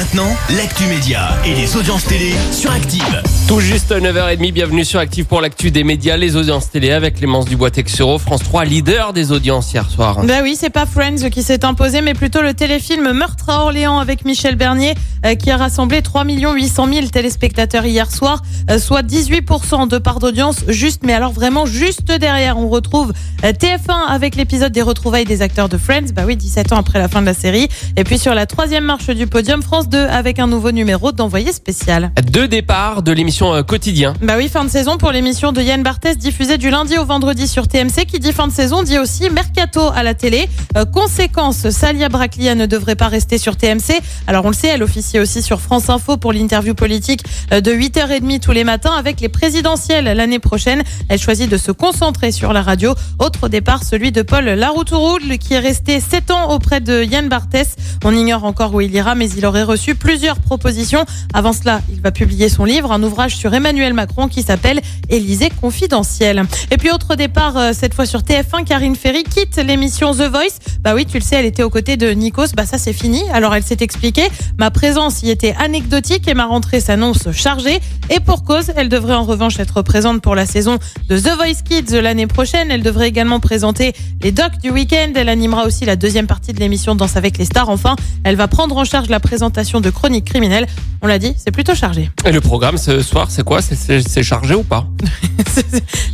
Maintenant, l'actu média et les audiences télé sur Active. Tout juste 9h30, bienvenue sur Active pour l'actu des médias, les audiences télé avec Clémence Dubois-Texero, France 3, leader des audiences hier soir. Bah oui, c'est pas Friends qui s'est imposé, mais plutôt le téléfilm Meurtre à Orléans avec Michel Bernier, euh, qui a rassemblé 3 800 000 téléspectateurs hier soir, euh, soit 18% de part d'audience, juste, mais alors vraiment juste derrière, on retrouve euh, TF1 avec l'épisode des retrouvailles des acteurs de Friends, bah oui, 17 ans après la fin de la série, et puis sur la troisième marche du podium, France 2 avec un nouveau numéro d'envoyé spécial. Deux départs de l'émission euh, Quotidien. Bah oui, fin de saison pour l'émission de Yann Barthès diffusée du lundi au vendredi sur TMC. Qui dit fin de saison dit aussi mercato à la télé. Euh, conséquence, Salia Braclia ne devrait pas rester sur TMC. Alors on le sait, elle officie aussi sur France Info pour l'interview politique euh, de 8h30 tous les matins avec les présidentielles l'année prochaine. Elle choisit de se concentrer sur la radio. Autre départ, celui de Paul Laroutourou, qui est resté 7 ans auprès de Yann Barthès. On ignore encore où il ira, mais il aurait reçu plusieurs propositions. Avant cela, il va publier son livre, un ouvrage sur Emmanuel Macron qui s'appelle Élysée confidentiel. Et puis autre départ, euh, cette fois sur TF1, Karine Ferry quitte l'émission The Voice. Bah oui, tu le sais, elle était aux côtés de Nikos. Bah ça c'est fini. Alors elle s'est expliquée. Ma présence y était anecdotique et ma rentrée s'annonce chargée. Et pour cause, elle devrait en revanche être présente pour la saison de The Voice Kids l'année prochaine. Elle devrait également présenter les docs du week-end. Elle animera aussi la deuxième partie de l'émission Danse avec les stars. Enfin, elle va prendre en charge la présentation de chroniques criminelles. On l'a dit, c'est plutôt chargé. Et le programme ce soir, c'est quoi? C'est- chargé ou pas?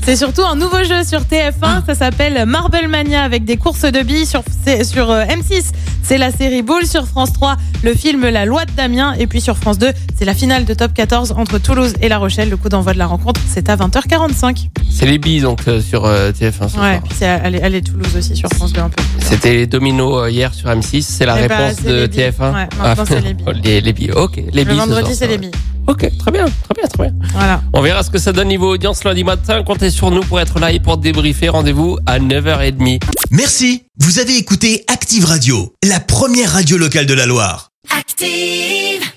C'est surtout un nouveau jeu sur TF1, ça s'appelle Marble Mania avec des courses de billes sur, sur euh, M6. C'est la série Boule sur France 3, le film La Loi de Damien et puis sur France 2, c'est la finale de Top 14 entre Toulouse et La Rochelle. Le coup d'envoi de la rencontre, c'est à 20h45. C'est les billes donc euh, sur euh, TF1 ce Ouais, soir. puis elle est Toulouse aussi sur France 2 un peu. C'était les dominos euh, hier sur M6, c'est la Eh bah, réponse de les billes. TF1 Ouais, maintenant, c'est les billes. les, les billes, ok. Les Le billes vendredi, c'est les billes. Ok, très bien, très bien, très bien. Voilà. On verra ce que ça donne niveau audience lundi matin. Comptez sur nous pour être là et pour débriefer. Rendez-vous à 9h30. Merci. Vous avez écouté Active Radio, la première radio locale de la Loire. Active.